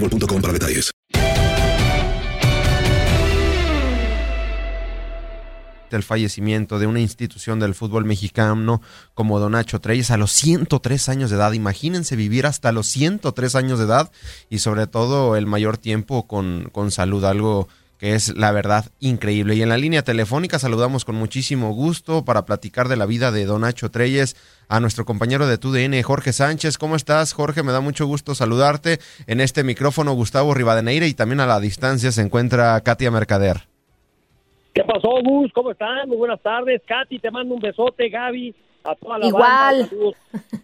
para detalles. el fallecimiento de una institución del fútbol mexicano como Don Nacho Treyes a los 103 años de edad. Imagínense vivir hasta los 103 años de edad y sobre todo el mayor tiempo con, con salud, algo que es la verdad increíble. Y en la línea telefónica saludamos con muchísimo gusto para platicar de la vida de Don Nacho Treyes a nuestro compañero de TUDN, Jorge Sánchez. ¿Cómo estás, Jorge? Me da mucho gusto saludarte. En este micrófono, Gustavo Rivadeneira y también a la distancia se encuentra Katia Mercader. ¿Qué pasó, Gus? ¿Cómo están? Muy buenas tardes. Katy, te mando un besote, Gaby, a toda la Igual. banda.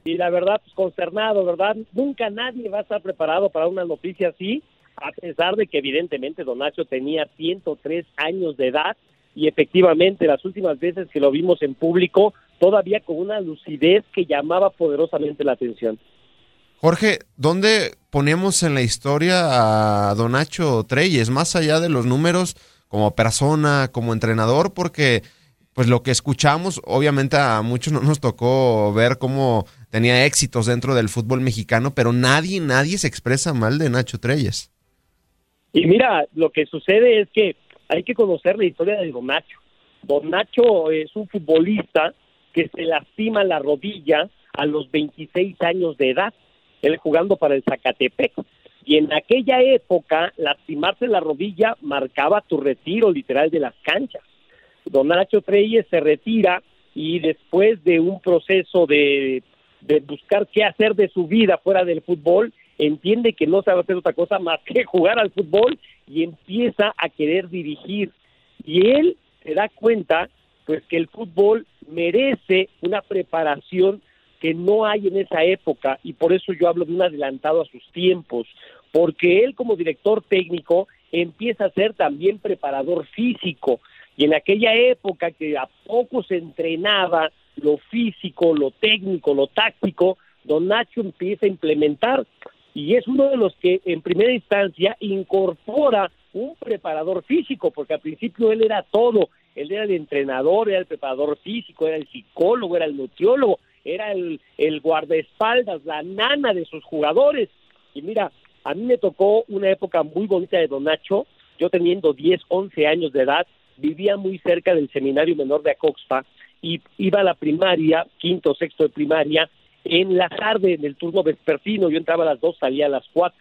Y la verdad, pues consternado, ¿verdad? Nunca nadie va a estar preparado para una noticia así, a pesar de que evidentemente Don Nacho tenía 103 años de edad y efectivamente las últimas veces que lo vimos en público, todavía con una lucidez que llamaba poderosamente la atención. Jorge, ¿dónde ponemos en la historia a Don Nacho Treyes, más allá de los números como persona, como entrenador? Porque pues lo que escuchamos, obviamente a muchos no nos tocó ver cómo tenía éxitos dentro del fútbol mexicano, pero nadie, nadie se expresa mal de Nacho Treyes. Y mira, lo que sucede es que hay que conocer la historia de Don Nacho. Don Nacho es un futbolista que se lastima la rodilla a los 26 años de edad, él jugando para el Zacatepec. Y en aquella época, lastimarse la rodilla marcaba tu retiro literal de las canchas. Don Nacho Treyes se retira y después de un proceso de, de buscar qué hacer de su vida fuera del fútbol, entiende que no sabe hacer otra cosa más que jugar al fútbol y empieza a querer dirigir. Y él se da cuenta pues que el fútbol merece una preparación que no hay en esa época. Y por eso yo hablo de un adelantado a sus tiempos, porque él como director técnico empieza a ser también preparador físico. Y en aquella época que a poco se entrenaba lo físico, lo técnico, lo táctico, don Nacho empieza a implementar y es uno de los que en primera instancia incorpora un preparador físico, porque al principio él era todo, él era el entrenador, era el preparador físico, era el psicólogo, era el nutriólogo, era el, el guardaespaldas, la nana de sus jugadores. Y mira, a mí me tocó una época muy bonita de Don Nacho, yo teniendo 10, 11 años de edad, vivía muy cerca del seminario menor de Acoxpa y iba a la primaria, quinto, sexto de primaria, en la tarde, en el turno vespertino, yo entraba a las 2, salía a las 4,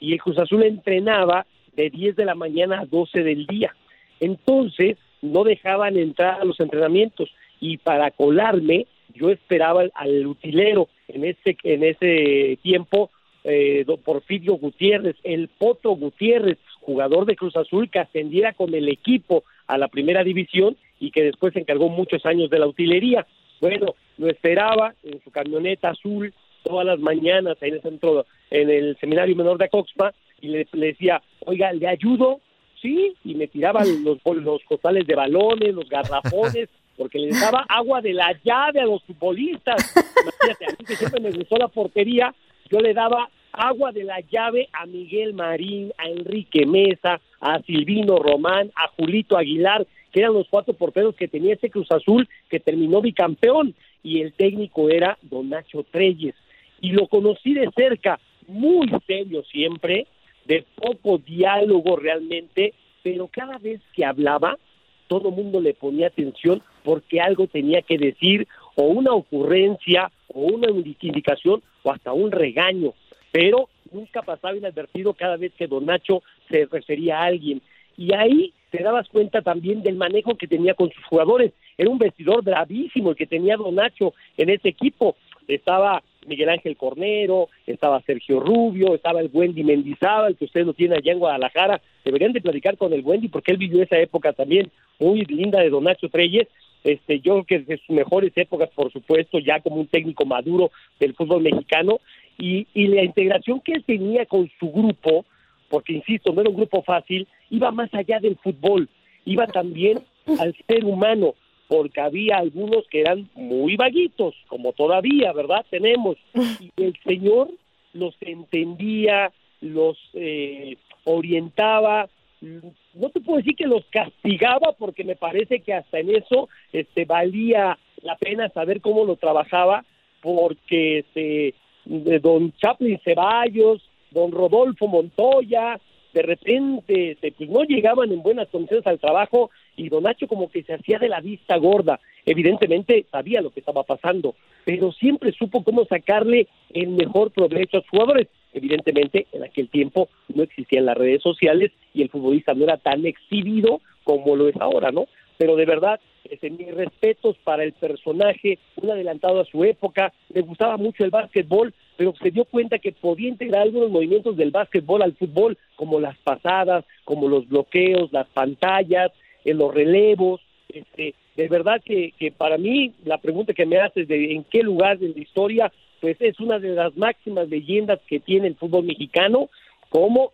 y el Cruz Azul entrenaba de 10 de la mañana a 12 del día. Entonces, no dejaban entrar a los entrenamientos, y para colarme, yo esperaba al, utilero. En ese, en ese tiempo, eh, Porfirio Gutiérrez, el Poto Gutiérrez, jugador de Cruz Azul que ascendiera con el equipo a la primera división y que después se encargó muchos años de la utilería. Bueno, lo esperaba en su camioneta azul todas las mañanas en el centro, en el seminario menor de Acoxpa y le, le decía, oiga, ¿le ayudo? Sí, y me tiraban los, los costales de balones, los garrafones, porque le daba agua de la llave a los futbolistas. Imagínate, a mí que siempre me gustó la portería, yo le daba agua de la llave a Miguel Marín, a Enrique Mesa, a Silvino Román, a Julito Aguilar, que eran los cuatro porteros que tenía ese Cruz Azul que terminó bicampeón y el técnico era Don Nacho Treyes. Y lo conocí de cerca, muy serio siempre, de poco diálogo realmente, pero cada vez que hablaba, todo el mundo le ponía atención porque algo tenía que decir, o una ocurrencia, o una indicación, o hasta un regaño. Pero nunca pasaba inadvertido cada vez que Don Nacho se refería a alguien. Y ahí te dabas cuenta también del manejo que tenía con sus jugadores. Era un vestidor bravísimo el que tenía Don Nacho en ese equipo. Estaba Miguel Ángel Cornero, estaba Sergio Rubio, estaba el Wendy Mendizábal, que usted lo tiene allá en Guadalajara. Deberían de platicar con el Wendy porque él vivió esa época también muy linda de Don Nacho Treyes. Este, yo creo que de sus mejores épocas, por supuesto, ya como un técnico maduro del fútbol mexicano. Y, y la integración que él tenía con su grupo, porque insisto, no era un grupo fácil, iba más allá del fútbol, iba también al ser humano porque había algunos que eran muy vaguitos, como todavía, ¿verdad? Tenemos. Y el Señor los entendía, los eh, orientaba, no te puedo decir que los castigaba porque me parece que hasta en eso este valía la pena saber cómo lo trabajaba porque este don Chaplin Ceballos, don Rodolfo Montoya, de repente este, pues no llegaban en buenas condiciones al trabajo y Don Nacho como que se hacía de la vista gorda. Evidentemente sabía lo que estaba pasando, pero siempre supo cómo sacarle el mejor provecho a sus jugadores. Evidentemente en aquel tiempo no existían las redes sociales y el futbolista no era tan exhibido como lo es ahora, ¿no? Pero de verdad, este, mis respetos para el personaje, un adelantado a su época, le gustaba mucho el básquetbol, pero se dio cuenta que podía integrar algunos movimientos del básquetbol al fútbol, como las pasadas, como los bloqueos, las pantallas, en los relevos. Este, de verdad que, que para mí la pregunta que me haces de en qué lugar de la historia, pues es una de las máximas leyendas que tiene el fútbol mexicano, como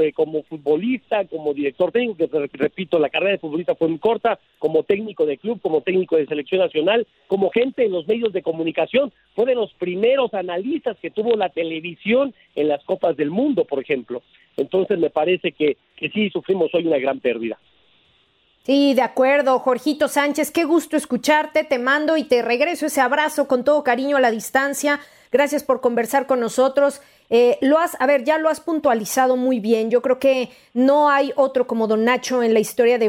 eh, como futbolista, como director técnico, que repito, la carrera de futbolista fue muy corta, como técnico de club, como técnico de selección nacional, como gente en los medios de comunicación, fue de los primeros analistas que tuvo la televisión en las Copas del Mundo, por ejemplo. Entonces me parece que, que sí sufrimos hoy una gran pérdida. Sí, de acuerdo, Jorgito Sánchez, qué gusto escucharte, te mando y te regreso ese abrazo con todo cariño a la distancia. Gracias por conversar con nosotros. Eh, lo has, a ver, ya lo has puntualizado muy bien. Yo creo que no hay otro como Don Nacho en la historia de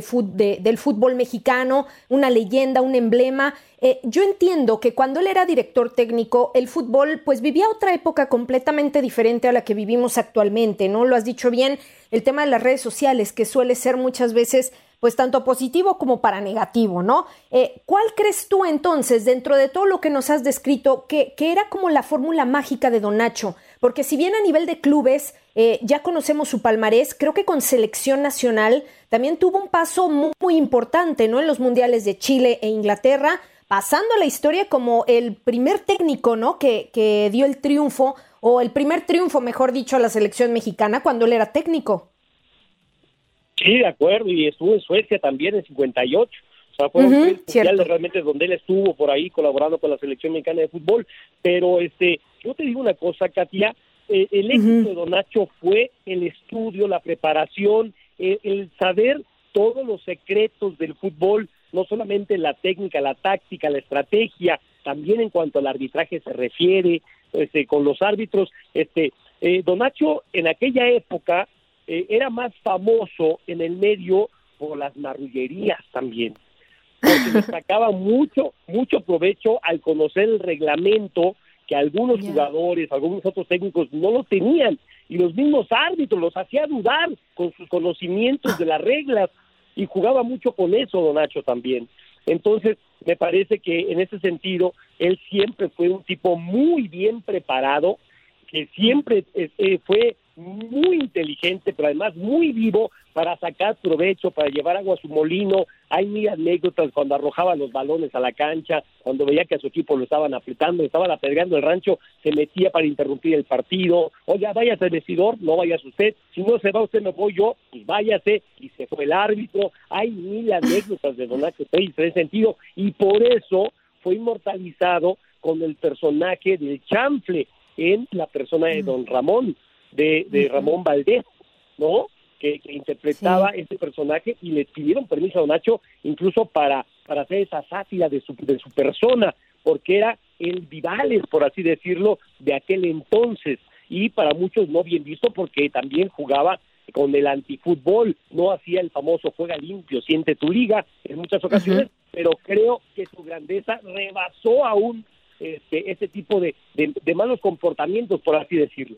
del fútbol mexicano, una leyenda, un emblema. Eh, yo entiendo que cuando él era director técnico, el fútbol pues vivía otra época completamente diferente a la que vivimos actualmente, ¿no? Lo has dicho bien, el tema de las redes sociales, que suele ser muchas veces pues tanto positivo como para negativo, ¿no? Eh, ¿Cuál crees tú entonces, dentro de todo lo que nos has descrito, que, que era como la fórmula mágica de Don Nacho? Porque si bien a nivel de clubes eh, ya conocemos su palmarés, creo que con selección nacional también tuvo un paso muy, muy importante, ¿no? En los mundiales de Chile e Inglaterra, pasando a la historia como el primer técnico, ¿no? Que, que dio el triunfo, o el primer triunfo, mejor dicho, a la selección mexicana cuando él era técnico. Sí, de acuerdo, y estuvo en Suecia también en 58. O sea, fueron uh realmente donde él estuvo por ahí colaborando con la selección mexicana de fútbol. Pero este, yo te digo una cosa, Katia, eh, el éxito de Don Nacho fue el estudio, la preparación, el, saber todos los secretos del fútbol, no solamente la técnica, la táctica, la estrategia, también en cuanto al arbitraje se refiere, este, con los árbitros. Este, eh, Don Nacho en aquella época eh, era más famoso en el medio por las marrullerías también, porque le sacaba mucho, mucho provecho al conocer el reglamento que algunos jugadores, algunos otros técnicos no lo tenían. Y los mismos árbitros los hacía dudar con sus conocimientos de las reglas. Y jugaba mucho con eso Don Nacho también. Entonces, me parece que en ese sentido él siempre fue un tipo muy bien preparado que siempre eh, eh, fue muy inteligente, pero además muy vivo para sacar provecho, para llevar agua a su molino. Hay mil anécdotas cuando arrojaba los balones a la cancha, cuando veía que a su equipo lo estaban apretando, estaban apedreando el rancho, se metía para interrumpir el partido. Oye, váyase al vestidor, no vayas usted. Si no se va usted, me voy yo, y váyase. Y se fue el árbitro. Hay mil anécdotas de Donato Pérez en ese sentido, y por eso fue inmortalizado con el personaje del chanfle en la persona de Don Ramón de, Ramón Valdés, ¿no? Que, interpretaba ese personaje y le pidieron permiso a Don Nacho incluso para, para hacer esa sátira de su, de su persona, porque era el Vivales, por así decirlo, de aquel entonces, y para muchos no bien visto porque también jugaba con el antifútbol, no hacía el famoso juega limpio, siente tu liga en muchas ocasiones, pero creo que su grandeza rebasó aún este, ese tipo de, de malos comportamientos, por así decirlo.